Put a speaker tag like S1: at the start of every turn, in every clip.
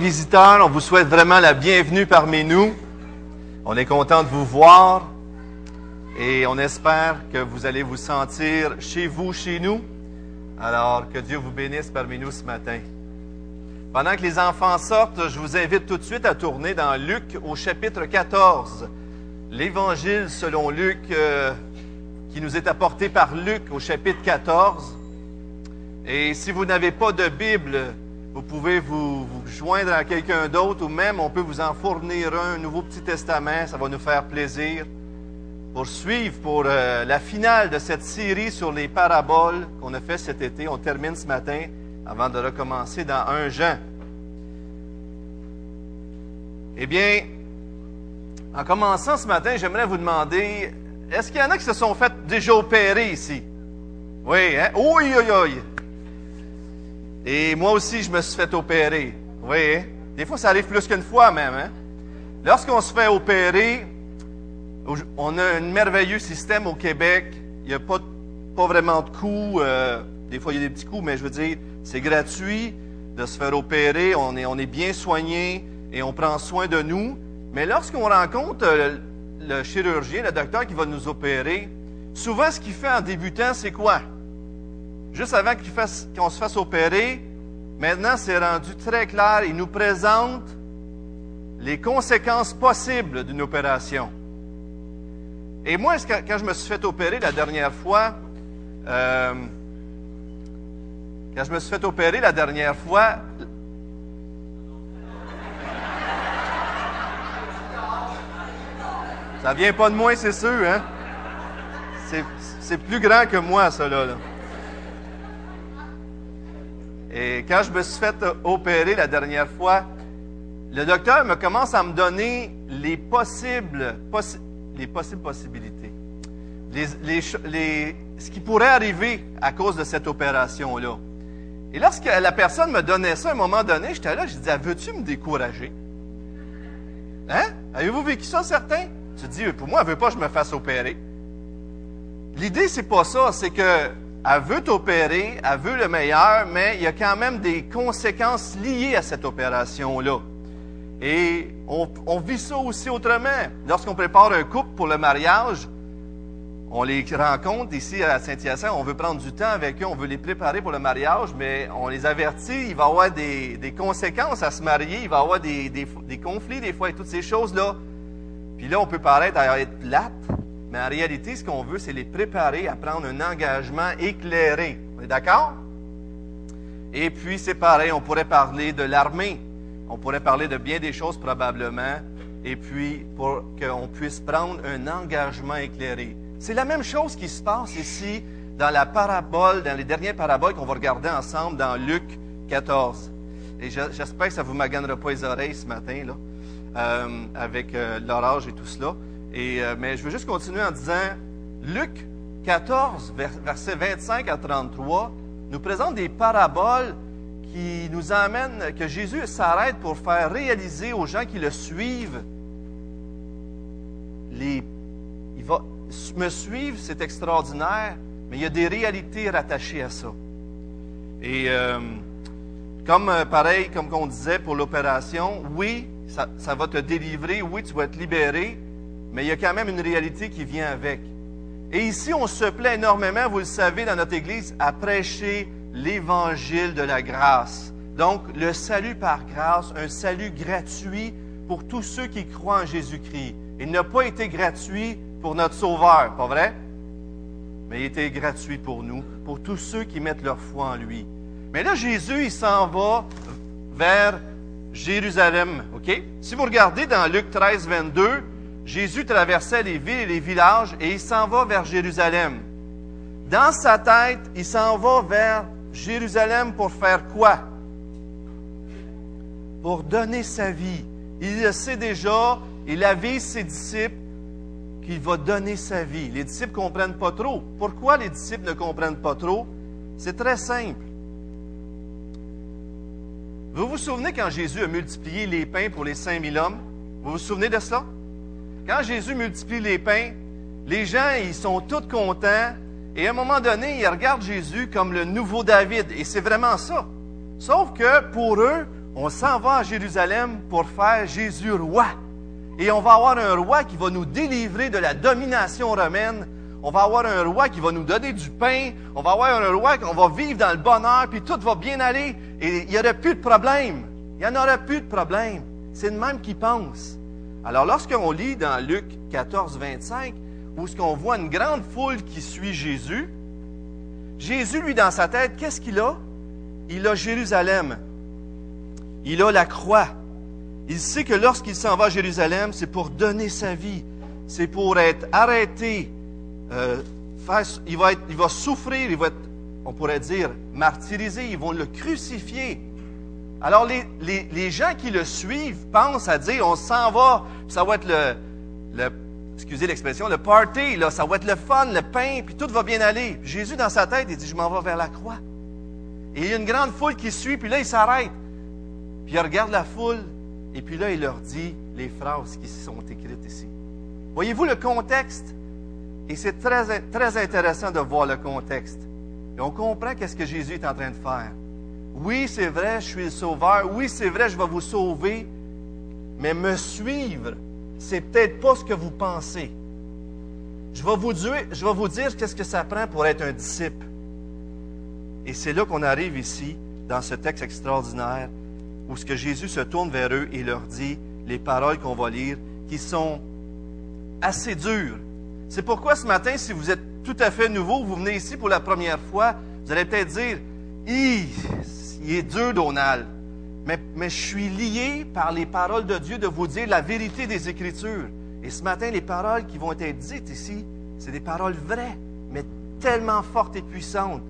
S1: Visiteurs, on vous souhaite vraiment la bienvenue parmi nous. On est content de vous voir et on espère que vous allez vous sentir chez vous, chez nous. Alors, que Dieu vous bénisse parmi nous ce matin. Pendant que les enfants sortent, je vous invite tout de suite à tourner dans Luc au chapitre 14. L'évangile selon Luc euh, qui nous est apporté par Luc au chapitre 14. Et si vous n'avez pas de Bible, vous pouvez vous, joindre à quelqu'un d'autre ou même on peut vous en fournir un, un Nouveau Petit Testament. Ça va nous faire plaisir pour suivre pour euh, la finale de cette série sur les paraboles qu'on a fait cet été. On termine ce matin avant de recommencer dans un Jean. Eh bien, en commençant ce matin, j'aimerais vous demander, est-ce qu'il y en a qui se sont fait déjà opérer ici? Oui, hein? Oui, oui, oui. Et moi aussi, je me suis fait opérer. Oui, hein? des fois, ça arrive plus qu'une fois même. Hein? Lorsqu'on se fait opérer, on a un merveilleux système au Québec. Il n'y a pas, pas vraiment de coûts. Euh, des fois, il y a des petits coûts, mais je veux dire, c'est gratuit de se faire opérer. On est, on est bien soigné et on prend soin de nous. Mais lorsqu'on rencontre le, le chirurgien, le docteur qui va nous opérer, souvent, ce qu'il fait en débutant, c'est quoi? Juste avant qu'on se fasse opérer, maintenant c'est rendu très clair, il nous présente les conséquences possibles d'une opération. Et moi, quand je me suis fait opérer la dernière fois, euh, quand je me suis fait opérer la dernière fois, ça vient pas de moi, c'est sûr, hein? C'est plus grand que moi, ça, là. là. Et quand je me suis fait opérer la dernière fois, le docteur me commence à me donner les possibles, possi les possibles possibilités. Ce qui pourrait arriver à cause de cette opération-là. Et lorsque la personne me donnait ça à un moment donné, j'étais là, je disais, veux-tu me décourager? Hein? Avez-vous vécu ça, certains? Tu dis, pour moi, elle veut pas que je me fasse opérer. L'idée, c'est pas ça, c'est que elle veut t'opérer, elle veut le meilleur, mais il y a quand même des conséquences liées à cette opération-là. Et on, vit ça aussi autrement. Lorsqu'on prépare un couple pour le mariage, on les rencontre ici à Saint-Hyacinthe, on veut prendre du temps avec eux, on veut les préparer pour le mariage, mais on les avertit, il va y avoir des, conséquences à se marier, il va y avoir des conflits des fois et toutes ces choses-là. Puis là, on peut paraître à être plate, mais en réalité, ce qu'on veut, c'est les préparer à prendre un engagement éclairé. On est d'accord? Et puis, c'est pareil, on pourrait parler de l'armée. On pourrait parler de bien des choses probablement. Et puis, pour qu'on puisse prendre un engagement éclairé. C'est la même chose qui se passe ici dans la parabole, dans les dernières paraboles qu'on va regarder ensemble dans Luc 14. Et j'espère que ça ne vous maganera pas les oreilles ce matin, là, euh, avec euh, l'orage et tout cela. Euh, mais je veux juste continuer en disant, Luc 14, versets 25 à 33, nous présente des paraboles qui nous amènent, que Jésus s'arrête pour faire réaliser aux gens qui le suivent, les, il va me suivre, c'est extraordinaire, mais il y a des réalités rattachées à ça. Et euh, comme euh, pareil, comme on disait pour l'opération, oui, ça, ça va te délivrer, oui, tu vas être libéré, mais il y a quand même une réalité qui vient avec. Et ici, on se plaît énormément, vous le savez, dans notre Église, à prêcher l'évangile de la grâce. Donc, le salut par grâce, un salut gratuit pour tous ceux qui croient en Jésus-Christ. Il n'a pas été gratuit pour notre Sauveur, pas vrai? Mais il était gratuit pour nous, pour tous ceux qui mettent leur foi en lui. Mais là, Jésus, il s'en va vers Jérusalem, OK? Si vous regardez dans Luc 13, 22, Jésus traversait les villes et les villages et il s'en va vers Jérusalem. Dans sa tête, il s'en va vers Jérusalem pour faire quoi? Pour donner sa vie. Il le sait déjà, il avise ses disciples qu'il va donner sa vie. Les disciples ne comprennent pas trop. Pourquoi les disciples ne comprennent pas trop? C'est très simple. Vous vous souvenez quand Jésus a multiplié les pains pour les 5000 hommes? Vous vous souvenez de cela? Quand Jésus multiplie les pains, les gens, ils sont tous contents. Et à un moment donné, ils regardent Jésus comme le nouveau David. Et c'est vraiment ça. Sauf que pour eux, on s'en va à Jérusalem pour faire Jésus roi. Et on va avoir un roi qui va nous délivrer de la domination romaine. On va avoir un roi qui va nous donner du pain. On va avoir un roi qu'on va vivre dans le bonheur, puis tout va bien aller. Et il n'y aura plus de problème. Il n'y en aura plus de problème. C'est le même qui pense. Alors, lorsqu'on lit dans Luc 14, 25, où ce qu'on voit une grande foule qui suit Jésus, Jésus, lui, dans sa tête, qu'est-ce qu'il a? Il a Jérusalem. Il a la croix. Il sait que lorsqu'il s'en va à Jérusalem, c'est pour donner sa vie. C'est pour être arrêté. Euh, il, va il va souffrir, il va être, on pourrait dire, martyrisé. Ils vont le crucifier. Alors, les, gens qui le suivent pensent à dire, on s'en va, ça va être le, le excusez l'expression, le party, ça va être le fun, le pain, puis tout va bien aller. Jésus, dans sa tête, il dit, je m'en vais vers la croix. Et il y a une grande foule qui suit, puis là, il s'arrête. Puis il regarde la foule, et puis là, il leur dit les phrases qui sont écrites ici. Voyez-vous le contexte? Et c'est très, très intéressant de voir le contexte. Et on comprend qu'est-ce que Jésus est en train de faire. Oui, c'est vrai, je suis le sauveur. Oui, c'est vrai, je vais vous sauver. Mais me suivre, c'est peut-être pas ce que vous pensez. Je vais vous dire, qu'est-ce que ça prend pour être un disciple. Et c'est là qu'on arrive ici, dans ce texte extraordinaire, où ce que Jésus se tourne vers eux et leur dit les paroles qu'on va lire, qui sont assez dures. C'est pourquoi ce matin, si vous êtes tout à fait nouveau, vous venez ici pour la première fois, vous allez peut-être dire, il est dur, Donald. Mais, je suis lié par les paroles de Dieu de vous dire la vérité des Écritures. Et ce matin, les paroles qui vont être dites ici, c'est des paroles vraies, mais tellement fortes et puissantes,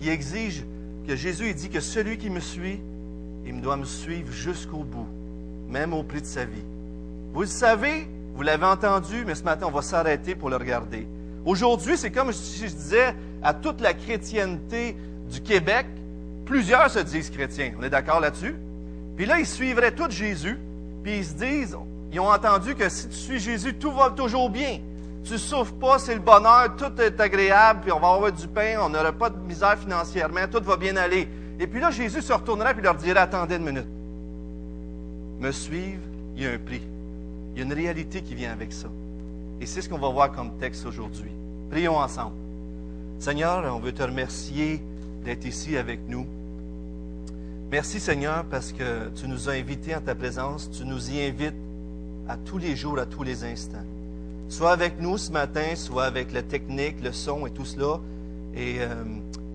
S1: qui exigent que Jésus ait dit que celui qui me suit, il doit me suivre jusqu'au bout, même au prix de sa vie. Vous le savez, vous l'avez entendu, mais ce matin, on va s'arrêter pour le regarder. Aujourd'hui, c'est comme si je disais à toute la chrétienté du Québec, plusieurs se disent chrétiens. On est d'accord là-dessus? Puis là, ils suivraient tout Jésus, puis ils se disent, ils ont entendu que si tu suis Jésus, tout va toujours bien. Tu souffres pas, c'est le bonheur, tout est agréable, puis on va avoir du pain, on n'aura pas de misère financièrement, tout va bien aller. Et puis là, Jésus se retournerait et leur dirait, attendez une minute. Me suivre, il y a un prix. Il y a une réalité qui vient avec ça. Et c'est ce qu'on va voir comme texte aujourd'hui. Prions ensemble. Seigneur, on veut te remercier d'être ici avec nous. Merci Seigneur parce que tu nous as invités en ta présence. Tu nous y invites à tous les jours, à tous les instants. Soit avec nous ce matin, soit avec la technique, le son et tout cela. Et euh,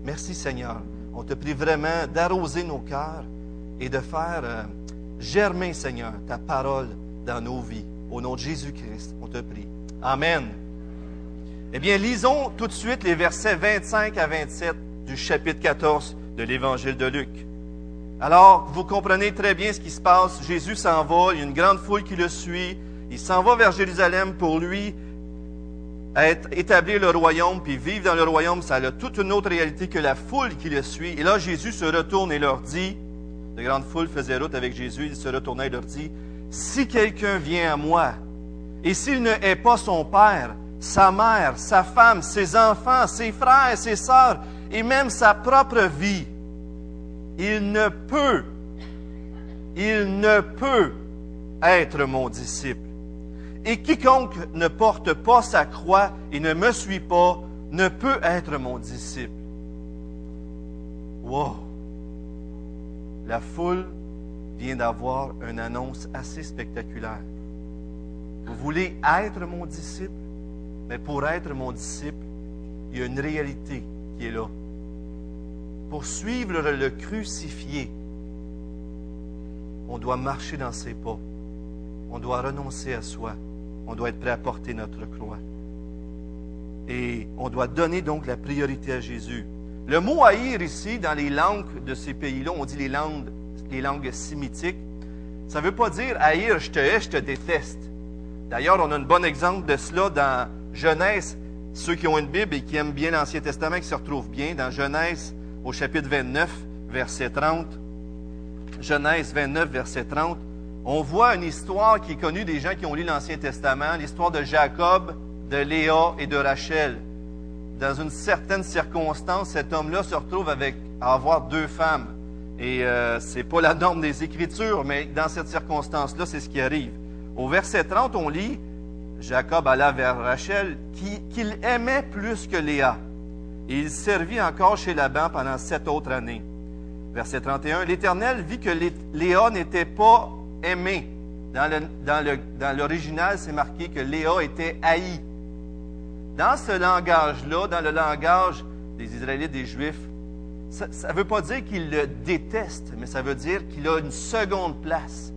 S1: merci Seigneur. On te prie vraiment d'arroser nos cœurs et de faire euh, germer, Seigneur, ta parole dans nos vies. Au nom de Jésus-Christ, on te prie. Amen. Eh bien, lisons tout de suite les versets 25 à 27 du chapitre 14 de l'Évangile de Luc. Alors, vous comprenez très bien ce qui se passe. Jésus s'en va, il y a une grande foule qui le suit. Il s'en va vers Jérusalem pour lui établir le royaume, puis vivre dans le royaume, ça a toute une autre réalité que la foule qui le suit. Et là, Jésus se retourne et leur dit, de grande foule faisait route avec Jésus, il se retournait et leur dit, si quelqu'un vient à moi, et s'il ne hait pas son père, sa mère, sa femme, ses enfants, ses frères, ses sœurs, et même sa propre vie, il ne peut, il ne peut être mon disciple. Et quiconque ne porte pas sa croix et ne me suit pas ne peut être mon disciple. Wow! La foule vient d'avoir une annonce assez spectaculaire. Vous voulez être mon disciple? Mais pour être mon disciple, il y a une réalité est là. Pour suivre le crucifié, on doit marcher dans ses pas. On doit renoncer à soi on doit être prêt à porter notre croix. Et on doit donner donc la priorité à Jésus. Le mot haïr ici, dans les langues de ces pays-là, on dit les langues, les langues sémitiques, ça ne veut pas dire haïr, je te hais, je te déteste. D'ailleurs, on a un bon exemple de cela dans Genèse. Ceux qui ont une Bible et qui aiment bien l'Ancien Testament, qui se retrouvent bien, dans Genèse au chapitre 29, verset 30. Genèse 29, verset 30 on voit une histoire qui est connue des gens qui ont lu l'Ancien Testament, l'histoire de Jacob, de Léa et de Rachel. Dans une certaine circonstance, cet homme-là se retrouve avec, à avoir deux femmes. Et euh, c'est pas la norme des Écritures, mais dans cette circonstance-là, c'est ce qui arrive. Au verset 30, on lit Jacob alla vers Rachel, qu'il aimait plus que Léa. Et il servit encore chez Laban pendant sept autres années. Verset 31, l'Éternel vit que Léa n'était pas aimée. Dans l'original, c'est marqué que Léa était haïe. Dans ce langage-là, dans le langage des Israélites, des Juifs, ça ne veut pas dire qu'il le déteste, mais ça veut dire qu'il a une seconde place.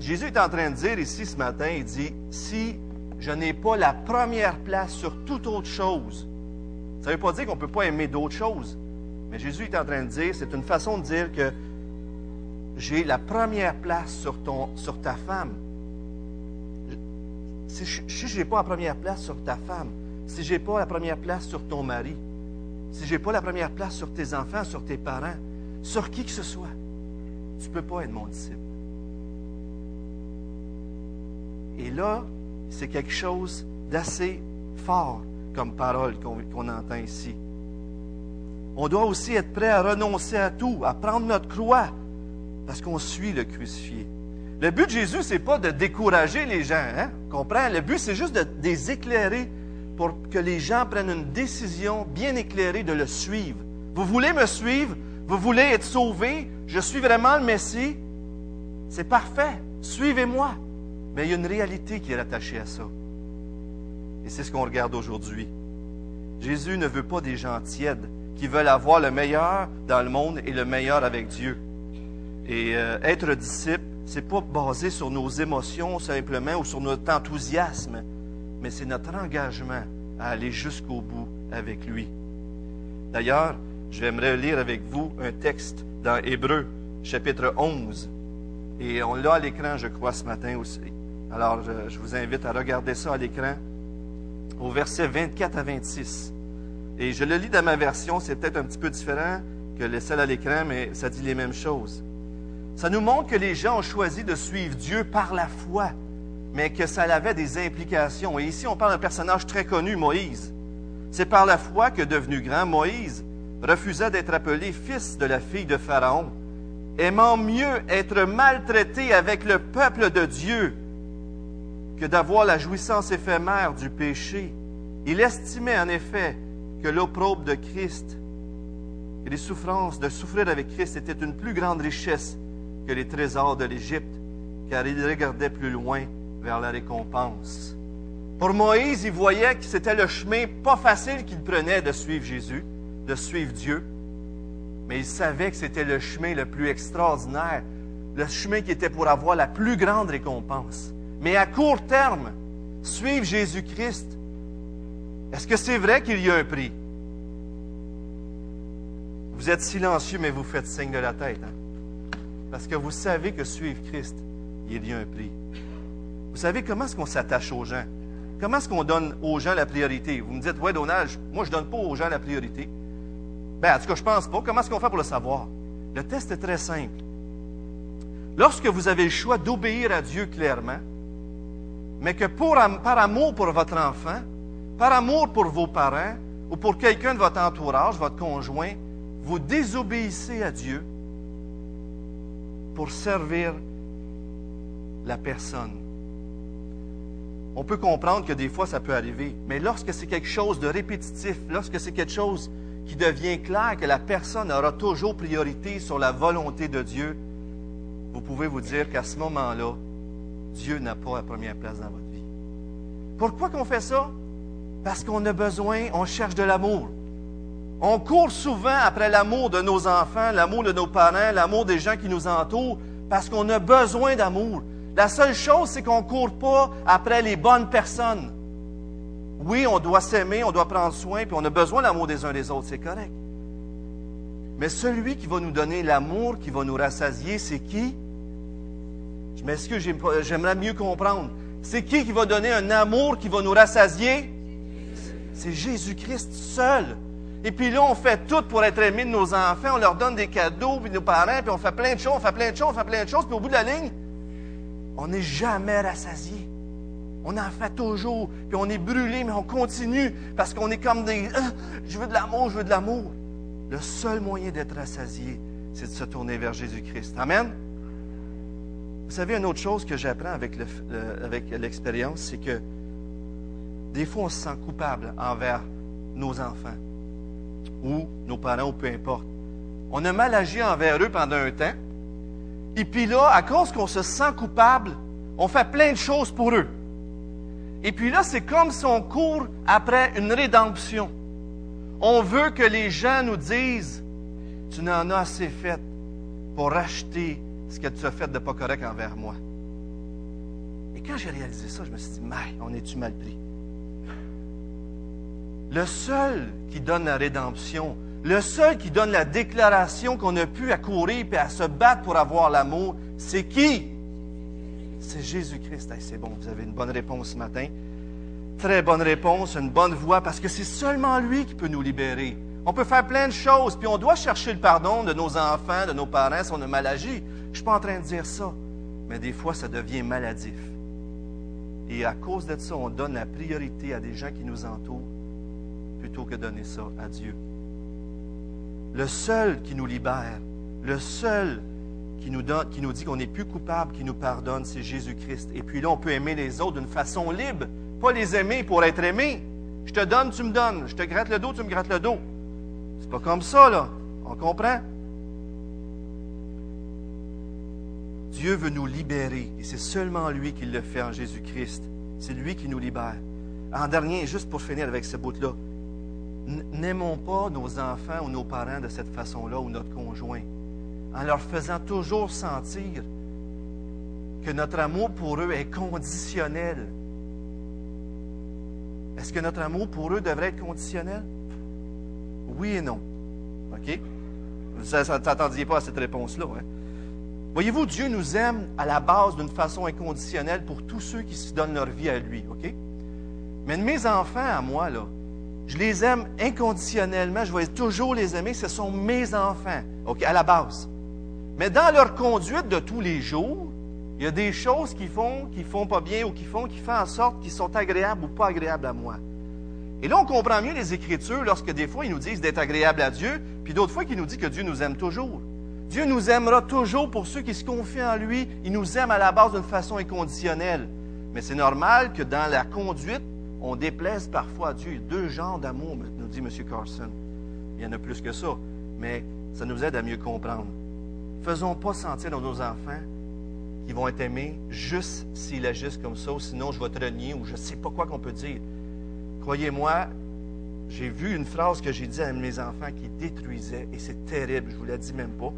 S1: Jésus est en train de dire ici ce matin, il dit, si je n'ai pas la première place sur toute autre chose, ça ne veut pas dire qu'on ne peut pas aimer d'autres choses. Mais Jésus est en train de dire, c'est une façon de dire que j'ai la première place sur, ta femme. Si je n'ai pas la première place sur ta femme, si je n'ai pas la première place sur ton mari, si je n'ai pas la première place sur tes enfants, sur tes parents, sur qui que ce soit, tu ne peux pas être mon disciple. Et là, c'est quelque chose d'assez fort comme parole qu'on entend ici. On doit aussi être prêt à renoncer à tout, à prendre notre croix, parce qu'on suit le crucifié. Le but de Jésus, c'est pas de décourager les gens, hein? Comprends? Le but, c'est juste de, les éclairer pour que les gens prennent une décision bien éclairée de le suivre. Vous voulez me suivre? Vous voulez être sauvé? Je suis vraiment le Messie? C'est parfait. Suivez-moi. Mais il y a une réalité qui est attachée à ça. Et c'est ce qu'on regarde aujourd'hui. Jésus ne veut pas des gens tièdes qui veulent avoir le meilleur dans le monde et le meilleur avec Dieu. Et euh, être disciple, c'est pas basé sur nos émotions simplement ou sur notre enthousiasme, mais c'est notre engagement à aller jusqu'au bout avec lui. D'ailleurs, j'aimerais lire avec vous un texte dans Hébreu, chapitre 11. Et on l'a à l'écran, je crois, ce matin aussi. Alors, je, vous invite à regarder ça à l'écran, au verset 24 à 26. Et je le lis dans ma version, c'est peut-être un petit peu différent que le celle à l'écran, mais ça dit les mêmes choses. Ça nous montre que les gens ont choisi de suivre Dieu par la foi, mais que ça avait des implications. Et ici, on parle d'un personnage très connu, Moïse. C'est par la foi que, devenu grand, Moïse refusa d'être appelé fils de la fille de Pharaon, aimant mieux être maltraité avec le peuple de Dieu que d'avoir la jouissance éphémère du péché. Il estimait en effet que l'opprobre de Christ et les souffrances de souffrir avec Christ étaient une plus grande richesse que les trésors de l'Égypte, car il regardait plus loin vers la récompense. Pour Moïse, il voyait que c'était le chemin pas facile qu'il prenait de suivre Jésus, de suivre Dieu, mais il savait que c'était le chemin le plus extraordinaire, le chemin qui était pour avoir la plus grande récompense. Mais à court terme, suivre Jésus-Christ, est-ce que c'est vrai qu'il y a un prix? Vous êtes silencieux, mais vous faites signe de la tête. Hein? Parce que vous savez que suivre Christ, il y a un prix. Vous savez comment est-ce qu'on s'attache aux gens? Comment est-ce qu'on donne aux gens la priorité? Vous me dites, ouais, Donald, moi, je ne donne pas aux gens la priorité. Ben, en tout cas, je pense pas. Comment est-ce qu'on fait pour le savoir? Le test est très simple. Lorsque vous avez le choix d'obéir à Dieu clairement, mais que par amour pour votre enfant, par amour pour vos parents ou pour quelqu'un de votre entourage, votre conjoint, vous désobéissez à Dieu pour servir la personne. On peut comprendre que des fois ça peut arriver, mais lorsque c'est quelque chose de répétitif, lorsque c'est quelque chose qui devient clair que la personne aura toujours priorité sur la volonté de Dieu, vous pouvez vous dire qu'à ce moment-là, Dieu n'a pas la première place dans votre vie. Pourquoi qu'on fait ça? Parce qu'on a besoin, on cherche de l'amour. On court souvent après l'amour de nos enfants, l'amour de nos parents, l'amour des gens qui nous entourent, parce qu'on a besoin d'amour. La seule chose, c'est qu'on ne court pas après les bonnes personnes. Oui, on doit s'aimer, on doit prendre soin, puis on a besoin de l'amour des uns des autres, c'est correct. Mais celui qui va nous donner l'amour, qui va nous rassasier, c'est qui? Je m'excuse, j'aimerais mieux comprendre? C'est qui qui va donner un amour qui va nous rassasier? C'est Jésus-Christ seul. Et puis là, on fait tout pour être aimé de nos enfants. On leur donne des cadeaux, puis nos parents, puis on fait plein de choses, on fait plein de choses, on fait plein de choses. Puis au bout de la ligne, on n'est jamais rassasié. On en fait toujours, puis on est brûlé, mais on continue parce qu'on est comme des... Ah, je veux de l'amour, je veux de l'amour. Le seul moyen d'être rassasié, c'est de se tourner vers Jésus-Christ. Amen? Vous savez, une autre chose que j'apprends avec, l'expérience, c'est que des fois, on se sent coupable envers nos enfants ou nos parents ou peu importe. On a mal agi envers eux pendant un temps. Et puis là, à cause qu'on se sent coupable, on fait plein de choses pour eux. Et puis là, c'est comme si on court après une rédemption. On veut que les gens nous disent, tu n'en as assez fait pour racheter ce que tu as fait de pas correct envers moi. Et quand j'ai réalisé ça, je me suis dit, mais on est-tu mal pris? Le seul qui donne la rédemption, le seul qui donne la déclaration qu'on a pu accourir et à se battre pour avoir l'amour, c'est qui? C'est Jésus-Christ. c'est bon, vous avez une bonne réponse ce matin. Très bonne réponse, une bonne voix, parce que c'est seulement lui qui peut nous libérer. On peut faire plein de choses, puis on doit chercher le pardon de nos enfants, de nos parents si on a mal agi. Je ne suis pas en train de dire ça, mais des fois, ça devient maladif. Et à cause de ça, on donne la priorité à des gens qui nous entourent plutôt que donner ça à Dieu. Le seul qui nous libère, le seul qui nous, qui nous dit qu'on n'est plus coupable, qui nous pardonne, c'est Jésus-Christ. Et puis là, on peut aimer les autres d'une façon libre, pas les aimer pour être aimé. Je te donne, tu me donnes. Je te gratte le dos, tu me grattes le dos. C'est pas comme ça, là. On comprend? Dieu veut nous libérer et c'est seulement lui qui le fait en Jésus-Christ. C'est lui qui nous libère. En dernier, juste pour finir avec ce bout-là, n'aimons pas nos enfants ou nos parents de cette façon-là ou notre conjoint, en leur faisant toujours sentir que notre amour pour eux est conditionnel. Est-ce que notre amour pour eux devrait être conditionnel? Oui et non. OK? Vous n'attendiez pas à cette réponse-là. Hein? Voyez-vous, Dieu nous aime à la base d'une façon inconditionnelle pour tous ceux qui se donnent leur vie à lui. OK? Mais mes enfants, à moi, là, je les aime inconditionnellement. Je vais toujours les aimer. Ce sont mes enfants, OK, à la base. Mais dans leur conduite de tous les jours, il y a des choses qui font, qui font pas bien ou qui font, qui font en sorte qu'ils sont agréables ou pas agréables à moi. Et là, on comprend mieux les Écritures lorsque des fois ils nous disent d'être agréables à Dieu, puis d'autres fois qu'ils nous disent que Dieu nous aime toujours. Dieu nous aimera toujours pour ceux qui se confient en lui. Il nous aime à la base d'une façon inconditionnelle. Mais c'est normal que dans la conduite, on déplaise parfois à Dieu. Deux genres d'amour, nous dit M. Carson. Il y en a plus que ça, mais ça nous aide à mieux comprendre. Faisons pas sentir dans nos enfants qu'ils vont être aimés juste s'ils agissent comme ça, ou sinon je vais te renier, ou je ne sais pas quoi qu'on peut dire. Croyez-moi, j'ai vu une phrase que j'ai dit à mes enfants qui détruisait, et c'est terrible, je ne vous la dis même pas.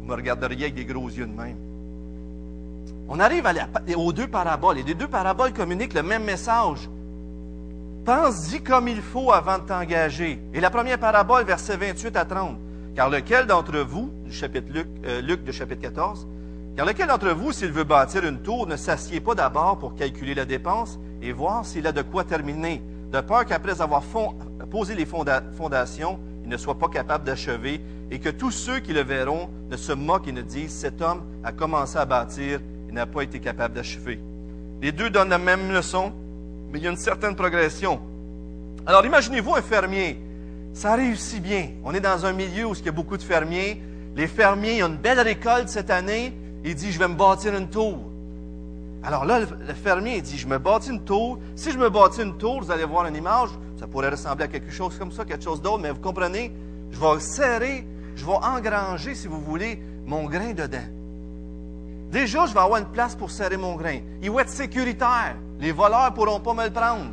S1: Vous me regarderiez avec des gros yeux de même. On arrive aux deux paraboles, et les deux paraboles communiquent le même message. Pense-y comme il faut avant de t'engager. Et la première parabole, versets 28 à 30. Car lequel d'entre vous, du chapitre Luc, euh, Luc de chapitre 14, car lequel d'entre vous, s'il veut bâtir une tour, ne s'assied pas d'abord pour calculer la dépense et voir s'il a de quoi terminer, de peur qu'après avoir posé les fondations, il ne soit pas capable d'achever, et que tous ceux qui le verront ne se moquent et ne disent, cet homme a commencé à bâtir il n'a pas été capable d'achever. Les deux donnent la même leçon, mais il y a une certaine progression. Alors imaginez-vous un fermier. Ça réussit bien. On est dans un milieu où il y a beaucoup de fermiers. Les fermiers, il y a une belle récolte cette année. Il dit, je vais me bâtir une tour. Alors là, le fermier dit, je me bâtis une tour. Si je me bâtis une tour, vous allez voir une image, ça pourrait ressembler à quelque chose comme ça, quelque chose d'autre, mais vous comprenez, je vais serrer, je vais engranger, si vous voulez, mon grain dedans. Déjà, je vais avoir une place pour serrer mon grain. Il va être sécuritaire. Les voleurs ne pourront pas me le prendre.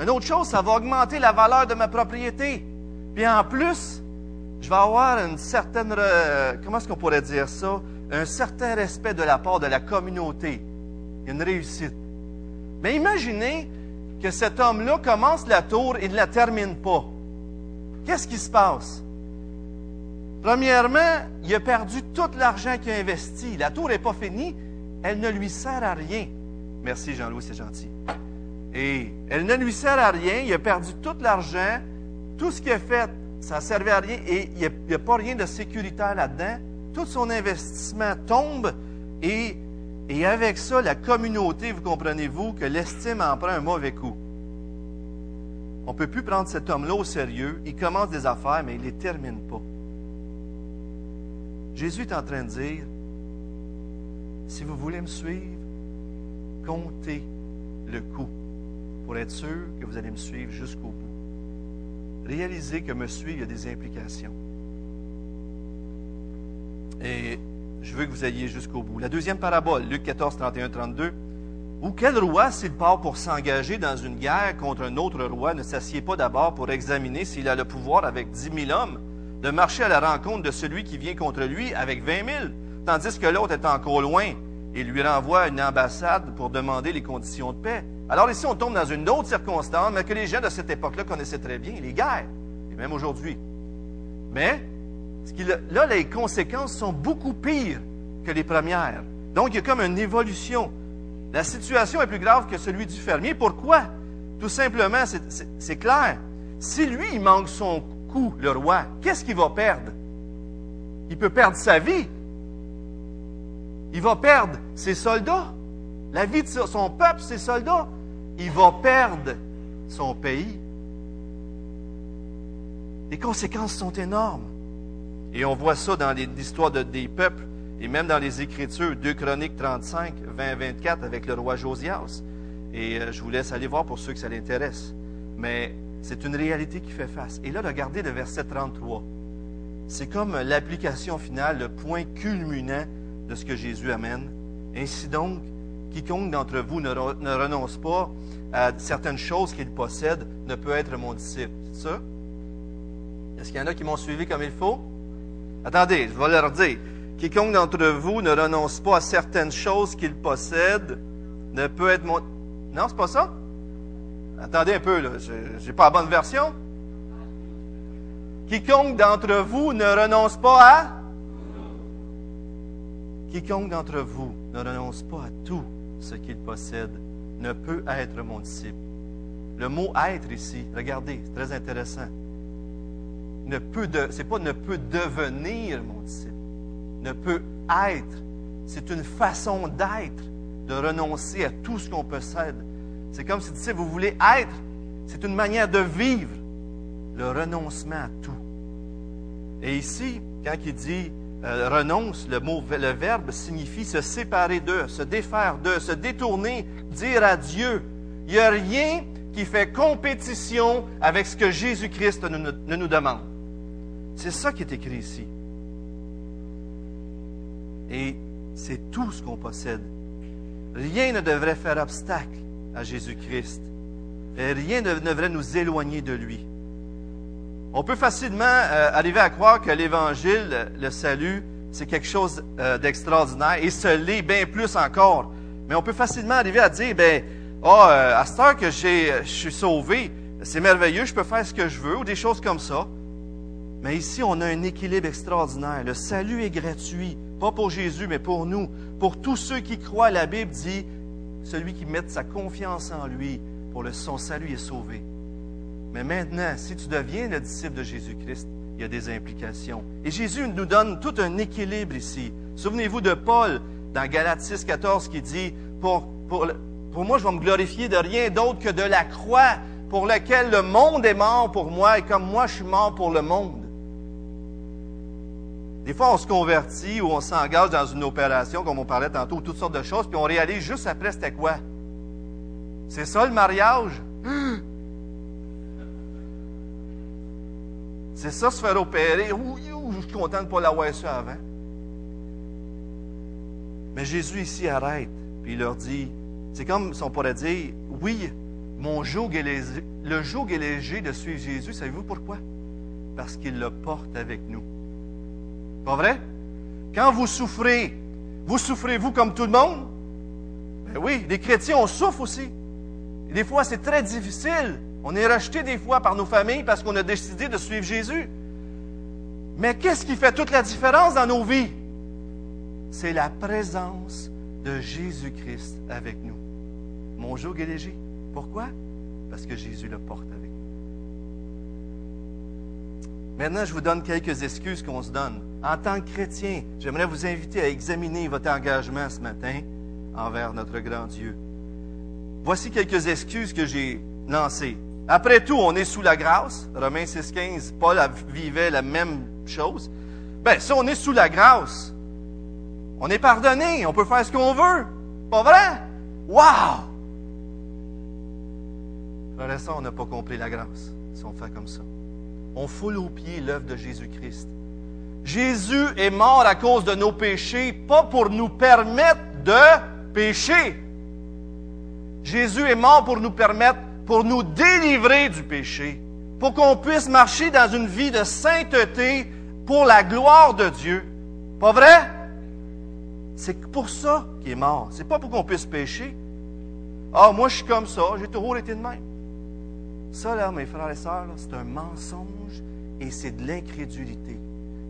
S1: Une autre chose, ça va augmenter la valeur de ma propriété. Puis en plus, je vais avoir une certaine, comment est-ce qu'on pourrait dire ça? Un certain respect de la part de la communauté. Une réussite. Mais imaginez que cet homme-là commence la tour et ne la termine pas. Qu'est-ce qui se passe? Premièrement, il a perdu tout l'argent qu'il a investi. La tour n'est pas finie. Elle ne lui sert à rien. Merci Jean-Louis, c'est gentil. Et elle ne lui sert à rien. Il a perdu tout l'argent. Tout ce qu'il a fait, ça ne servait à rien. Et il n'y a, pas rien de sécuritaire là-dedans. Tout son investissement tombe. Et, avec ça, la communauté, vous comprenez-vous, que l'estime en prend un mauvais coup. On ne peut plus prendre cet homme-là au sérieux. Il commence des affaires, mais il ne les termine pas. Jésus est en train de dire, si vous voulez me suivre, comptez le coup pour être sûr que vous allez me suivre jusqu'au bout. Réalisez que me suivre, il y a des implications. Et je veux que vous ayez jusqu'au bout. La deuxième parabole, Luc 14, 31, 32. Ou quel roi, s'il part pour s'engager dans une guerre contre un autre roi, ne s'assied pas d'abord pour examiner s'il a le pouvoir avec dix mille hommes de marcher à la rencontre de celui qui vient contre lui avec vingt mille, tandis que l'autre est encore loin et lui renvoie une ambassade pour demander les conditions de paix? Alors ici, on tombe dans une autre circonstance, mais que les gens de cette époque-là connaissaient très bien, les guerres, et même aujourd'hui. Mais là, les conséquences sont beaucoup pires que les premières. Donc, il y a comme une évolution. La situation est plus grave que celui du fermier. Pourquoi? Tout simplement, c'est clair. Si lui, il manque son coup, le roi, qu'est-ce qu'il va perdre? Il peut perdre sa vie. Il va perdre ses soldats, la vie de son peuple, ses soldats. Il va perdre son pays. Les conséquences sont énormes. Et on voit ça dans l'histoire des peuples et même dans les Écritures, 2 Chroniques 35, 20, 24 avec le roi Josias. Et euh, je vous laisse aller voir pour ceux que ça l'intéresse. Mais c'est une réalité qui fait face. Et là, regardez le verset 33. C'est comme l'application finale, le point culminant de ce que Jésus amène. Ainsi donc, quiconque d'entre vous ne, renonce pas à certaines choses qu'il possède ne peut être mon disciple. C'est ça? Est-ce qu'il y en a qui m'ont suivi comme il faut? Attendez, je vais leur dire. Quiconque d'entre vous ne renonce pas à certaines choses qu'il possède ne peut être mon... Non, c'est pas ça? Attendez un peu, là. J'ai pas la bonne version. Quiconque d'entre vous ne renonce pas à... Quiconque d'entre vous ne renonce pas à tout ce qu'il possède ne peut être mon disciple. Le mot être ici, regardez, c'est très intéressant. Ne peut de, c'est pas ne peut devenir mon disciple ne peut être. C'est une façon d'être, de renoncer à tout ce qu'on possède. C'est comme si, tu vous voulez être. C'est une manière de vivre le renoncement à tout. Et ici, quand il dit euh, renonce, le mot, le verbe signifie se séparer d'eux, se défaire d'eux, se détourner, dire adieu. Il n'y a rien qui fait compétition avec ce que Jésus-Christ ne nous demande. C'est ça qui est écrit ici. Et c'est tout ce qu'on possède. Rien ne devrait faire obstacle à Jésus-Christ. Rien ne devrait nous éloigner de lui. On peut facilement euh, arriver à croire que l'Évangile, le salut, c'est quelque chose euh, d'extraordinaire et ce l'est bien plus encore. Mais on peut facilement arriver à dire, ben, oh, à cette heure que je suis sauvé, c'est merveilleux, je peux faire ce que je veux ou des choses comme ça. Mais ici, on a un équilibre extraordinaire. Le salut est gratuit. Pas pour Jésus, mais pour nous. Pour tous ceux qui croient, la Bible dit, celui qui met sa confiance en lui, pour le, son salut est sauvé. Mais maintenant, si tu deviens le disciple de Jésus-Christ, il y a des implications. Et Jésus nous donne tout un équilibre ici. Souvenez-vous de Paul dans Galates 6, 14 qui dit, pour, pour, pour moi, je vais me glorifier de rien d'autre que de la croix pour laquelle le monde est mort pour moi et comme moi je suis mort pour le monde. Des fois, on se convertit ou on s'engage dans une opération, comme on parlait tantôt, toutes sortes de choses, puis on réalise juste après c'était quoi? C'est ça le mariage? C'est ça se faire opérer. Ouh, je suis content de ne pas l'avoir su avant. Mais Jésus ici arrête, puis il leur dit, c'est comme si on pourrait dire, oui, mon joug est le joug est léger de suivre Jésus. Savez-vous pourquoi? Parce qu'il le porte avec nous. Pas vrai? Quand vous souffrez, vous souffrez-vous comme tout le monde? Ben oui, les chrétiens, on souffre aussi. Des fois, c'est très difficile. On est rejeté des fois par nos familles parce qu'on a décidé de suivre Jésus. Mais qu'est-ce qui fait toute la différence dans nos vies? C'est la présence de Jésus-Christ avec nous. Mon joug est. Pourquoi? Parce que Jésus le porte avec nous. Maintenant, je vous donne quelques excuses qu'on se donne. En tant que chrétien, j'aimerais vous inviter à examiner votre engagement ce matin envers notre grand Dieu. Voici quelques excuses que j'ai lancées. Après tout, on est sous la grâce. Romains 6,15, Paul vivait la même chose. Ben, si on est sous la grâce, on est pardonné, on peut faire ce qu'on veut. Pas vrai? Wow! Frère ça, on n'a pas compris la grâce si on fait comme ça. On foule aux pieds l'œuvre de Jésus-Christ. Jésus est mort à cause de nos péchés, pas pour nous permettre de pécher. Jésus est mort pour nous permettre, pour nous délivrer du péché, pour qu'on puisse marcher dans une vie de sainteté pour la gloire de Dieu. Pas vrai? C'est pour ça qu'il est mort. C'est pas pour qu'on puisse pécher. Ah, moi je suis comme ça, j'ai toujours été de même. Ça, là, mes frères et sœurs, c'est un mensonge et c'est de l'incrédulité.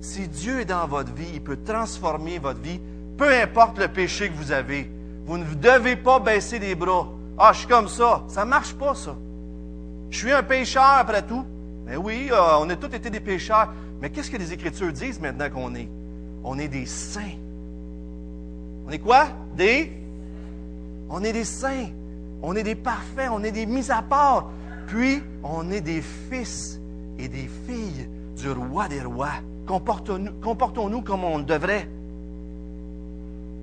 S1: Si Dieu est dans votre vie, il peut transformer votre vie, peu importe le péché que vous avez. Vous ne devez pas baisser les bras. Ah, je suis comme ça. Ça ne marche pas, ça. Je suis un pécheur après tout. Mais oui, euh, on a tous été des pécheurs. Mais qu'est-ce que les Écritures disent maintenant qu'on est? On est des saints. On est quoi? Des? On est des saints. On est des parfaits. On est des mis à part. Puis, on est des fils et des filles du roi des rois. Comportons-nous comme on devrait.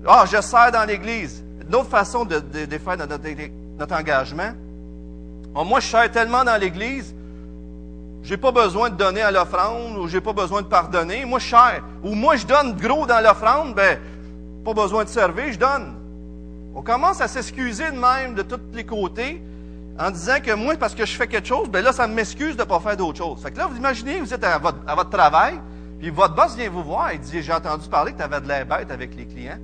S1: Ah, je sers dans l'Église. D'autres façons de, de, faire notre, engagement. Ah, moi, je sers tellement dans l'Église, j'ai pas besoin de donner à l'offrande ou j'ai pas besoin de pardonner. Moi, je sers. Ou moi, je donne gros dans l'offrande, ben, pas besoin de servir, je donne. On commence à s'excuser de même de tous les côtés en disant que moi, parce que je fais quelque chose, ben là, ça m'excuse de ne pas faire d'autre chose. Fait que là, vous imaginez, vous êtes à votre, travail, puis votre boss vient vous voir et dit J'ai entendu parler que tu avais de l'air bête avec les clients.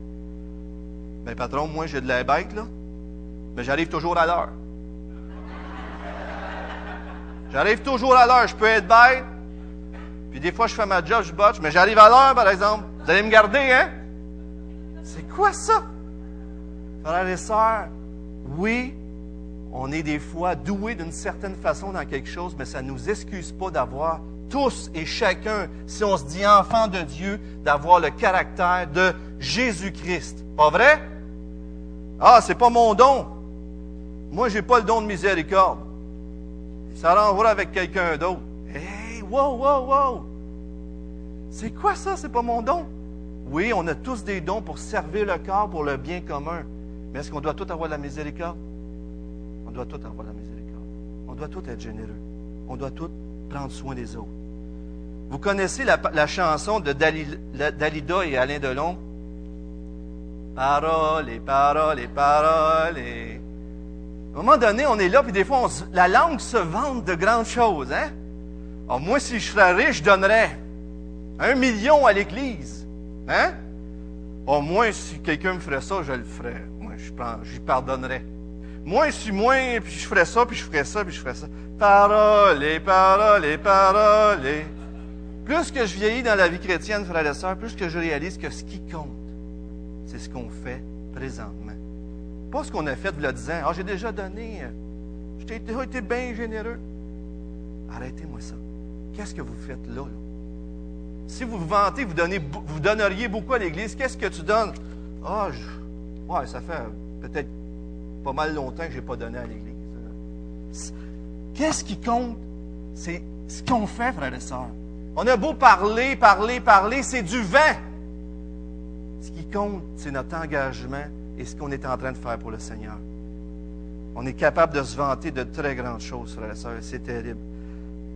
S1: Ben, patron, moi, j'ai de l'air bête, là. Mais j'arrive toujours à l'heure. J'arrive toujours à l'heure. Je peux être bête. Puis des fois, je fais ma job, je botche, mais j'arrive à l'heure, par exemple. Vous allez me garder, hein? C'est quoi ça? Frères et sœurs, oui, on est des fois doués d'une certaine façon dans quelque chose, mais ça ne nous excuse pas d'avoir tous et chacun, si on se dit enfant de Dieu, d'avoir le caractère de Jésus-Christ. Pas vrai? Ah, c'est pas mon don. Moi, j'ai pas le don de miséricorde. Ça renvoie avec quelqu'un d'autre. Hey, wow, wow, wow! C'est quoi ça? C'est pas mon don? Oui, on a tous des dons pour servir le corps pour le bien commun. Mais est-ce qu'on doit tout avoir la miséricorde? On doit tout avoir la miséricorde. On doit tout être généreux. On doit tout prendre soin des autres. Vous connaissez la, chanson de Dalida et Alain Delon? Paroles et paroles et paroles et... À un moment donné, on est là, puis des fois, la langue se vante de grandes choses, hein? Alors, moi, si je serais riche, je donnerais un million à l'Église. Hein? Au moins, si quelqu'un me ferait ça, je le ferais. Moi, j'y pardonnerais. Moi, si moi, puis je ferais ça, puis je ferais ça, puis je ferais ça. Et paroles et... Plus que je vieillis dans la vie chrétienne, frères et sœurs, plus que je réalise que ce qui compte, c'est ce qu'on fait présentement. Pas ce qu'on a fait le disant, ah, j'ai déjà donné, j'ai été bien généreux. Arrêtez-moi ça. Qu'est-ce que vous faites là, Si vous vous vantez, vous, donnez, vous donneriez beaucoup à l'Église, qu'est-ce que tu donnes? Ah, ouais, ça fait peut-être pas mal longtemps que je n'ai pas donné à l'Église. Qu'est-ce qui compte? C'est ce qu'on fait, frères et sœurs. On a beau parler, parler, parler, c'est du vent. Ce qui compte, c'est notre engagement et ce qu'on est en train de faire pour le Seigneur. On est capable de se vanter de très grandes choses, frères et sœurs. C'est terrible.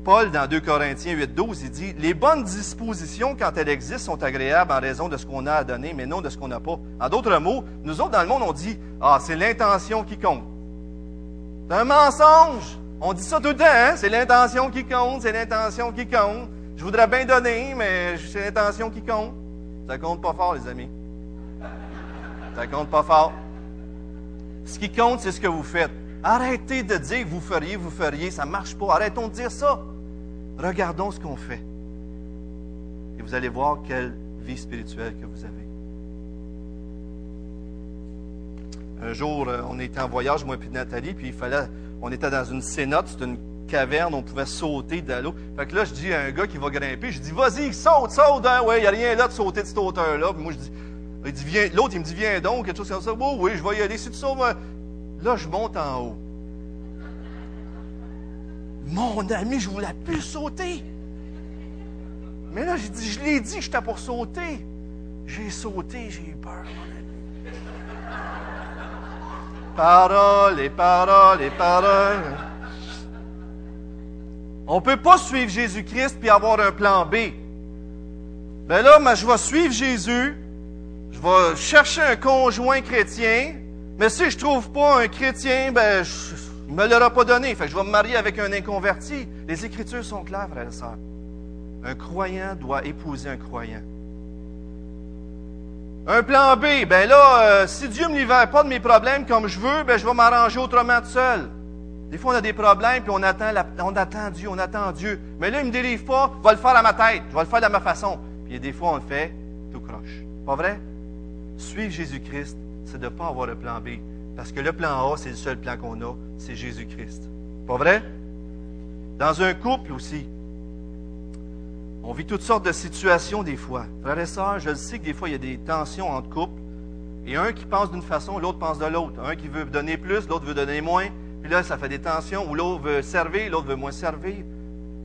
S1: Paul, dans 2 Corinthiens 8, 12, il dit Les bonnes dispositions, quand elles existent, sont agréables en raison de ce qu'on a à donner, mais non de ce qu'on n'a pas. En d'autres mots, nous autres, dans le monde, on dit Ah, c'est l'intention qui compte. C'est un mensonge. On dit ça tout le temps, hein? C'est l'intention qui compte, c'est l'intention qui compte. Je voudrais bien donner, mais c'est l'intention qui compte. Ça compte pas fort, les amis. Ça compte pas fort. Ce qui compte, c'est ce que vous faites. Arrêtez de dire vous feriez, vous feriez, ça ne marche pas. Arrêtons de dire ça. Regardons ce qu'on fait. Et vous allez voir quelle vie spirituelle que vous avez. Un jour, euh, on était en voyage, moi et Nathalie, puis il fallait, on était dans une cénote, c'est une caverne, on pouvait sauter de l'eau. Fait que là, je dis à un gars qui va grimper, je dis, vas-y, saute, saute, hein, ouais, il n'y a rien là de sauter de cette hauteur-là. Puis moi, je dis, l'autre, il me dit, viens donc, quelque chose comme ça. Oh, oui, je vais y aller. Si tu sauves, là, je monte en haut. Mon ami, je voulais plus sauter. Mais là, j'ai dit, je l'ai dit j'étais pour sauter. J'ai sauté, j'ai eu peur, mon ami. Paroles et paroles et paroles. On ne peut pas suivre Jésus-Christ puis avoir un plan B. Ben là, je vais suivre Jésus, je vais chercher un conjoint chrétien, mais si je trouve pas un chrétien, ben, il ne me l'aura pas donné. Fait je vais me marier avec un inconverti. Les Écritures sont claires, frères et sœurs. Un croyant doit épouser un croyant. Un plan B, ben là, euh, si Dieu ne me livre pas de mes problèmes comme je veux, ben je vais m'arranger autrement tout seul. Des fois, on a des problèmes, puis on attend, on attend Dieu, on attend Dieu. Mais là, il ne me délivre pas, je vais le faire à ma tête, je vais le faire de ma façon. Puis des fois, on le fait tout croche. Pas vrai? Suivre Jésus-Christ, c'est de ne pas avoir le plan B. Parce que le plan A, c'est le seul plan qu'on a, c'est Jésus-Christ. Pas vrai? Dans un couple aussi, on vit toutes sortes de situations des fois. Frères et sœurs, je sais que des fois, il y a des tensions entre couples. Et un qui pense d'une façon, l'autre pense de l'autre. Un qui veut donner plus, l'autre veut donner moins. Puis là, ça fait des tensions où l'autre veut servir, l'autre veut moins servir.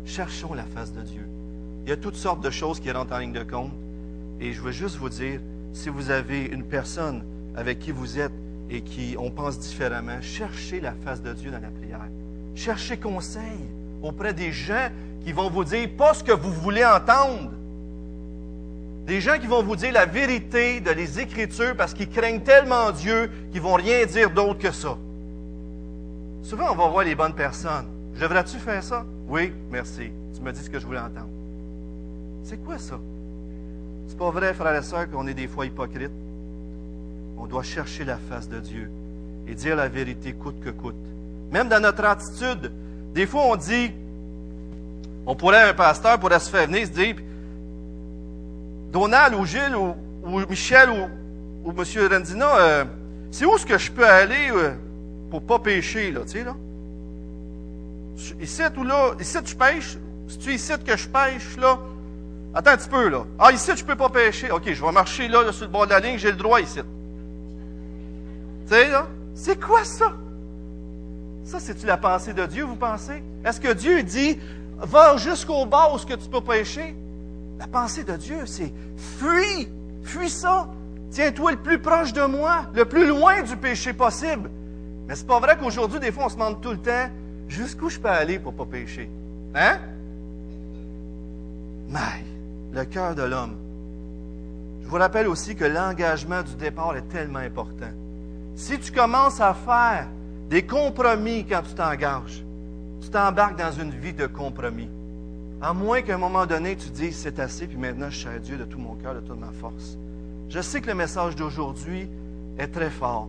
S1: Cherchons la face de Dieu. Il y a toutes sortes de choses qui rentrent en ligne de compte. Et je veux juste vous dire, si vous avez une personne avec qui vous êtes et qui on pense différemment, cherchez la face de Dieu dans la prière. Cherchez conseil auprès des gens qui vont vous dire pas ce que vous voulez entendre. Des gens qui vont vous dire la vérité de les Écritures parce qu'ils craignent tellement Dieu qu'ils vont rien dire d'autre que ça. Souvent, on va voir les bonnes personnes. Devrais-tu faire ça? Oui, merci. Tu me dis ce que je voulais entendre. C'est quoi ça? C'est pas vrai, frères et sœurs, qu'on est des fois hypocrites. On doit chercher la face de Dieu et dire la vérité coûte que coûte. Même dans notre attitude, des fois on dit, on pourrait, un pasteur pourrait se faire venir se dire, Donald ou Gilles ou, Michel ou, M. Rendina, euh, c'est où est-ce que je peux aller euh, pour pas pêcher, là, tu sais, là? Ici ou là, ici tu pêches, si tu ici que je pêche, là, attends un petit peu, là. Ah, ici je peux pas pêcher. OK, je vais marcher là, sur le bord de la ligne, j'ai le droit ici. Tu là? C'est quoi ça? Ça, c'est-tu la pensée de Dieu, vous pensez? Est-ce que Dieu dit, va jusqu'au bord où ce que tu peux pêcher? La pensée de Dieu, c'est fuis, fuis ça. Tiens-toi le plus proche de moi, le plus loin du péché possible. Mais c'est pas vrai qu'aujourd'hui, des fois, on se demande tout le temps jusqu'où je peux aller pour pas pécher? Hein? Mais, le cœur de l'homme. Je vous rappelle aussi que l'engagement du départ est tellement important. Si tu commences à faire des compromis quand tu t'engages, tu t'embarques dans une vie de compromis. À moins qu'à un moment donné, tu dises c'est assez, puis maintenant je sers Dieu de tout mon cœur, de toute ma force. Je sais que le message d'aujourd'hui est très fort,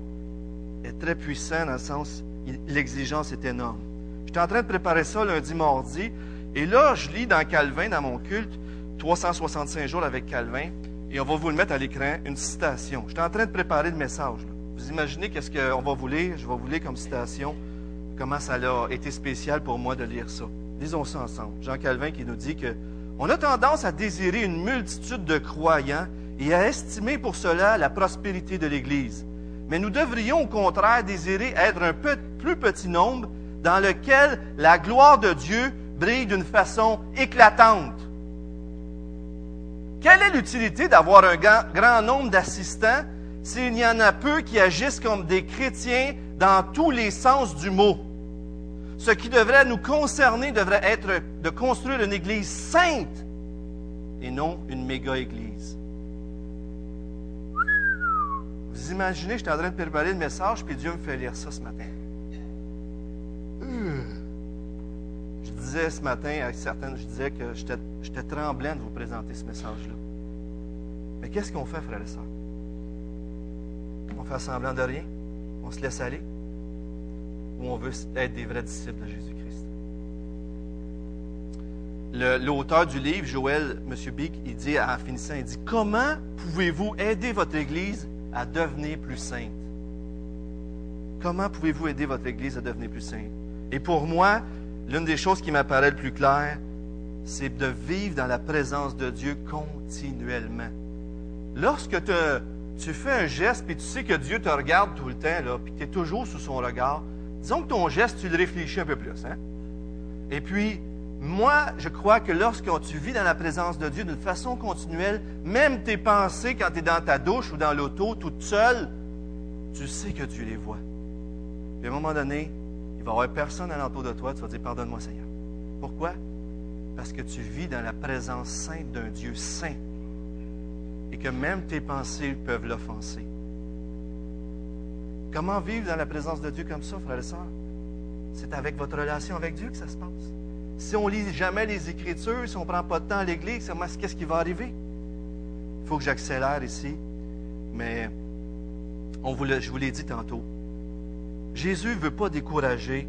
S1: est très puissant dans le sens, l'exigence est énorme. J'étais en train de préparer ça lundi, mardi, et là, je lis dans Calvin, dans mon culte, 365 jours avec Calvin, et on va vous le mettre à l'écran, une citation. J'étais en train de préparer le message. Vous imaginez qu'est-ce qu'on va vous lire? Je vais vous lire comme citation comment ça a été spécial pour moi de lire ça. Lisons ça ensemble. Jean Calvin qui nous dit que on a tendance à désirer une multitude de croyants et à estimer pour cela la prospérité de l'Église. Mais nous devrions au contraire désirer être un peu, plus petit nombre dans lequel la gloire de Dieu brille d'une façon éclatante. Quelle est l'utilité d'avoir un grand nombre d'assistants s'il y en a peu qui agissent comme des chrétiens dans tous les sens du mot? Ce qui devrait nous concerner devrait être de construire une église sainte et non une méga-église. Vous imaginez, j'étais en train de préparer le message, puis Dieu me fait lire ça ce matin. Je disais ce matin à certaines, je disais que j'étais tremblant de vous présenter ce message-là. Mais qu'est-ce qu'on fait, frères et sœurs? On fait semblant de rien? On se laisse aller? où on veut être des vrais disciples de Jésus-Christ. L'auteur du livre, Joël, M. Bick, il dit en finissant, il dit, comment pouvez-vous aider votre Église à devenir plus sainte? Comment pouvez-vous aider votre Église à devenir plus sainte? Et pour moi, l'une des choses qui m'apparaît le plus claire, c'est de vivre dans la présence de Dieu continuellement. Lorsque tu fais un geste, puis tu sais que Dieu te regarde tout le temps, là, puis tu es toujours sous son regard, Disons que ton geste, tu le réfléchis un peu plus. Hein? Et puis, moi, je crois que lorsque tu vis dans la présence de Dieu d'une façon continuelle, même tes pensées quand tu es dans ta douche ou dans l'auto, toute seule, tu sais que tu les vois. Puis à un moment donné, il va y avoir personne alentour de toi, tu vas dire Pardonne-moi, Seigneur. Pourquoi? Parce que tu vis dans la présence sainte d'un Dieu saint et que même tes pensées peuvent l'offenser. Comment vivre dans la présence de Dieu comme ça, frères et sœurs? C'est avec votre relation avec Dieu que ça se passe. Si on lit jamais les Écritures, si on ne prend pas de temps à l'Église, qu'est-ce qui va arriver? Il faut que j'accélère ici, mais on vous je vous l'ai dit tantôt. Jésus ne veut pas décourager,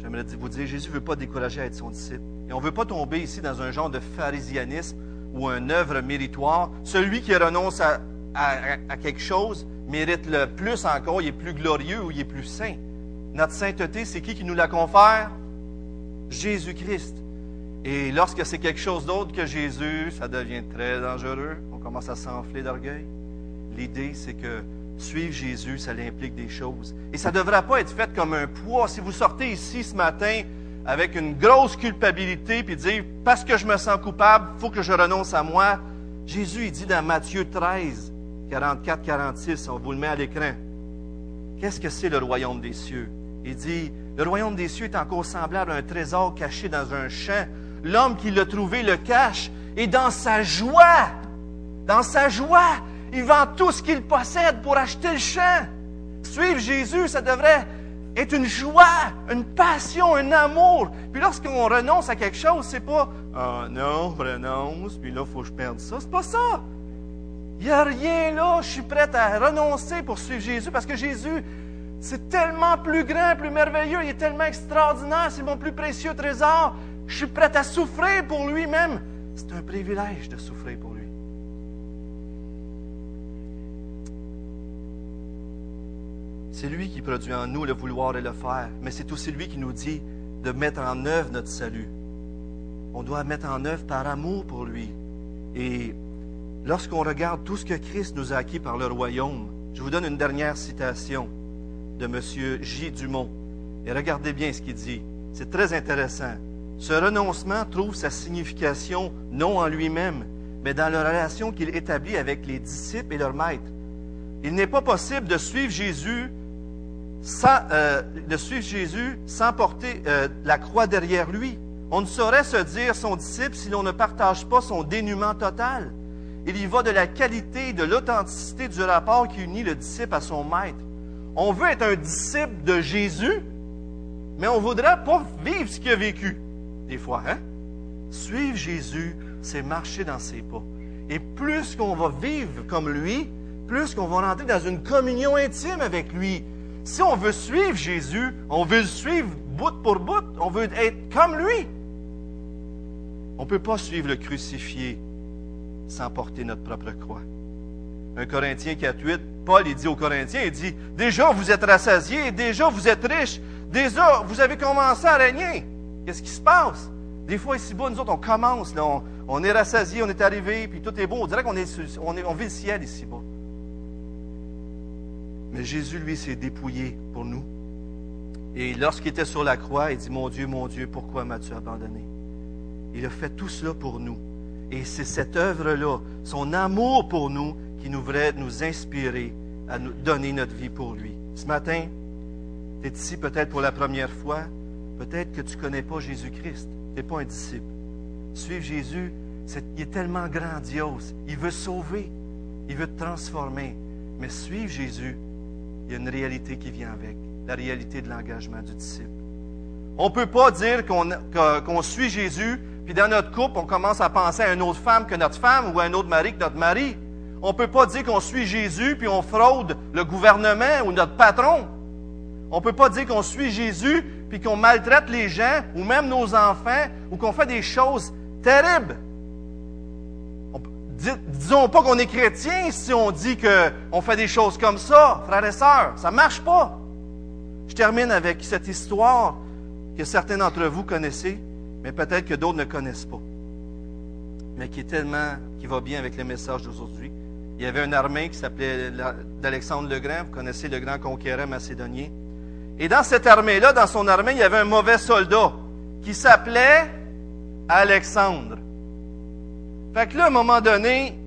S1: j'aimerais vous dire, Jésus ne veut pas décourager à être son disciple. Et on ne veut pas tomber ici dans un genre de pharisianisme ou un œuvre méritoire. Celui qui renonce à, à, quelque chose mérite le plus encore, il est plus glorieux ou il est plus saint. Notre sainteté, c'est qui qui nous la confère? Jésus-Christ. Et lorsque c'est quelque chose d'autre que Jésus, ça devient très dangereux. On commence à s'enfler d'orgueil. L'idée, c'est que suivre Jésus, ça implique des choses. Et ça ne devrait pas être fait comme un poids. Si vous sortez ici ce matin avec une grosse culpabilité, puis dire, parce que je me sens coupable, il faut que je renonce à moi. Jésus, il dit dans Matthieu 13, 44, 46, on vous le met à l'écran. Qu'est-ce que c'est le royaume des cieux? Il dit, le royaume des cieux est encore semblable à un trésor caché dans un champ. L'homme qui l'a trouvé le cache et dans sa joie, dans sa joie, il vend tout ce qu'il possède pour acheter le champ. Suivre Jésus, ça devrait est une joie, une passion, un amour. Puis lorsqu'on renonce à quelque chose, c'est pas Ah non, renonce, puis là, il faut que je perde ça. C'est pas ça. Il n'y a rien là. Je suis prêt à renoncer pour suivre Jésus parce que Jésus, c'est tellement plus grand, plus merveilleux, il est tellement extraordinaire, c'est mon plus précieux trésor. Je suis prêt à souffrir pour lui-même. C'est un privilège de souffrir pour lui. C'est lui qui produit en nous le vouloir et le faire, mais c'est aussi lui qui nous dit de mettre en œuvre notre salut. On doit mettre en œuvre par amour pour lui. Et lorsqu'on regarde tout ce que Christ nous a acquis par le royaume, je vous donne une dernière citation de M. J. Dumont. Et regardez bien ce qu'il dit. C'est très intéressant. Ce renoncement trouve sa signification non en lui-même, mais dans la relation qu'il établit avec les disciples et leurs maîtres. Il n'est pas possible de suivre Jésus sans, euh, de suivre Jésus sans porter euh, la croix derrière lui. On ne saurait se dire son disciple si l'on ne partage pas son dénuement total. Il y va de la qualité, de l'authenticité du rapport qui unit le disciple à son maître. On veut être un disciple de Jésus, mais on ne voudrait pas vivre ce qu'il a vécu. Des fois, hein? Suivre Jésus, c'est marcher dans ses pas. Et plus qu'on va vivre comme lui, plus qu'on va rentrer dans une communion intime avec lui, si on veut suivre Jésus, on veut le suivre bout pour bout, on veut être comme lui. On ne peut pas suivre le crucifié sans porter notre propre croix. Un Corinthien 4.8, Paul il dit aux Corinthiens, il dit, déjà vous êtes rassasiés, déjà vous êtes riches, déjà vous avez commencé à régner. Qu'est-ce qui se passe? Des fois ici-bas, nous autres, on commence, on, est rassasiés, on est arrivé, puis tout est beau. On dirait qu'on vit le ciel ici-bas. Mais Jésus, lui, s'est dépouillé pour nous. Et lorsqu'il était sur la croix, il dit, mon Dieu, mon Dieu, pourquoi m'as-tu abandonné? Il a fait tout cela pour nous. Et c'est cette œuvre-là, son amour pour nous, qui nous devrait nous inspirer à nous donner notre vie pour lui. Ce matin, tu es ici peut-être pour la première fois. Peut-être que tu ne connais pas Jésus-Christ. Tu n'es pas un disciple. Suivre Jésus, il est tellement grandiose. Il veut sauver. Il veut te transformer. Mais suivre Jésus, il y a une réalité qui vient avec, la réalité de l'engagement du disciple. On ne peut pas dire qu'on suit Jésus, puis dans notre couple, on commence à penser à une autre femme que notre femme ou à un autre mari que notre mari. On ne peut pas dire qu'on suit Jésus, puis on fraude le gouvernement ou notre patron. On ne peut pas dire qu'on suit Jésus, puis qu'on maltraite les gens, ou même nos enfants, ou qu'on fait des choses terribles disons pas qu'on est chrétien si on dit qu'on fait des choses comme ça, frères et sœurs. Ça ne marche pas. Je termine avec cette histoire que certains d'entre vous connaissez, mais peut-être que d'autres ne connaissent pas. Mais qui est tellement, qui va bien avec le message d'aujourd'hui. Il y avait une armée qui s'appelait d'Alexandre le Grand. Vous connaissez le grand conquérant macédonien. Et dans cette armée-là, dans son armée, il y avait un mauvais soldat qui s'appelait Alexandre. Fait que là, à un moment donné,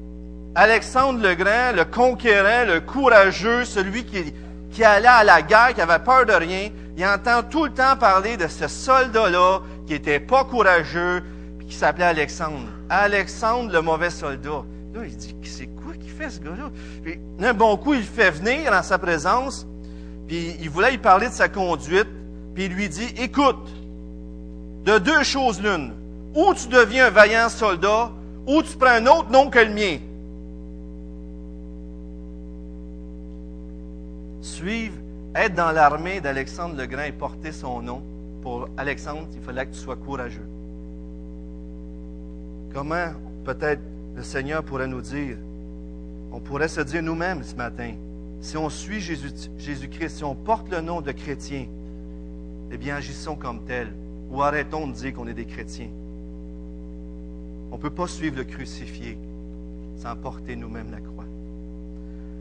S1: Alexandre le Grand, le conquérant, le courageux, celui qui, allait à la guerre, qui avait peur de rien, il entend tout le temps parler de ce soldat-là qui était pas courageux, puis qui s'appelait Alexandre. Alexandre, le mauvais soldat. Là, il dit, c'est quoi qui fait ce gars-là? D'un bon coup, il fait venir en sa présence, puis il voulait lui parler de sa conduite, puis il lui dit, écoute, de deux choses l'une, ou tu deviens un vaillant soldat, ou tu prends un autre nom que le mien. Suivre, être dans l'armée d'Alexandre le Grand et porter son nom. Pour Alexandre, il fallait que tu sois courageux. Comment peut-être le Seigneur pourrait nous dire, on pourrait se dire nous-mêmes ce matin, si on suit Jésus-Christ, si on porte le nom de chrétien, eh bien agissons comme tel, ou arrêtons de dire qu'on est des chrétiens. On ne peut pas suivre le crucifié sans porter nous-mêmes la croix.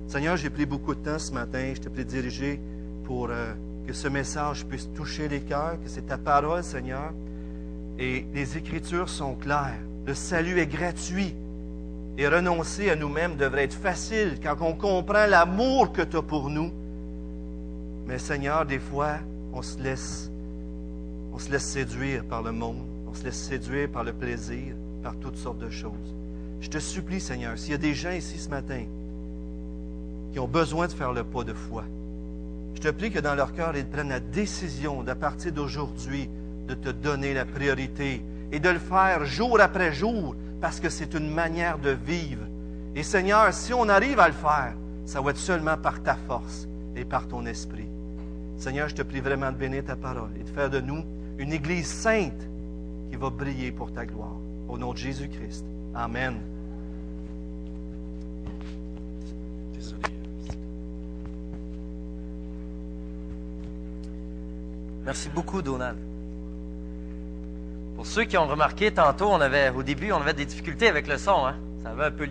S1: Seigneur, j'ai pris beaucoup de temps ce matin. Je te prie de diriger pour euh, que ce message puisse toucher les cœurs, que c'est ta parole, Seigneur. Et les Écritures sont claires. Le salut est gratuit. Et renoncer à nous-mêmes devrait être facile quand on comprend l'amour que tu as pour nous. Mais Seigneur, des fois, on se laisse, on se laisse séduire par le monde, on se laisse séduire par le plaisir, par toutes sortes de choses. Je te supplie, Seigneur, s'il y a des gens ici ce matin qui ont besoin de faire le pas de foi, je te prie que dans leur cœur, ils prennent la décision d'à partir d'aujourd'hui de te donner la priorité et de le faire jour après jour parce que c'est une manière de vivre. Et Seigneur, si on arrive à le faire, ça va être seulement par ta force et par ton esprit. Seigneur, je te prie vraiment de bénir ta parole et de faire de nous une Église sainte qui va briller pour ta gloire. Au nom de Jésus-Christ. Amen.
S2: Merci beaucoup, Donald. Pour ceux qui ont remarqué, tantôt, on avait, au début, on avait des difficultés avec le son. Hein? Ça avait un peu lieu.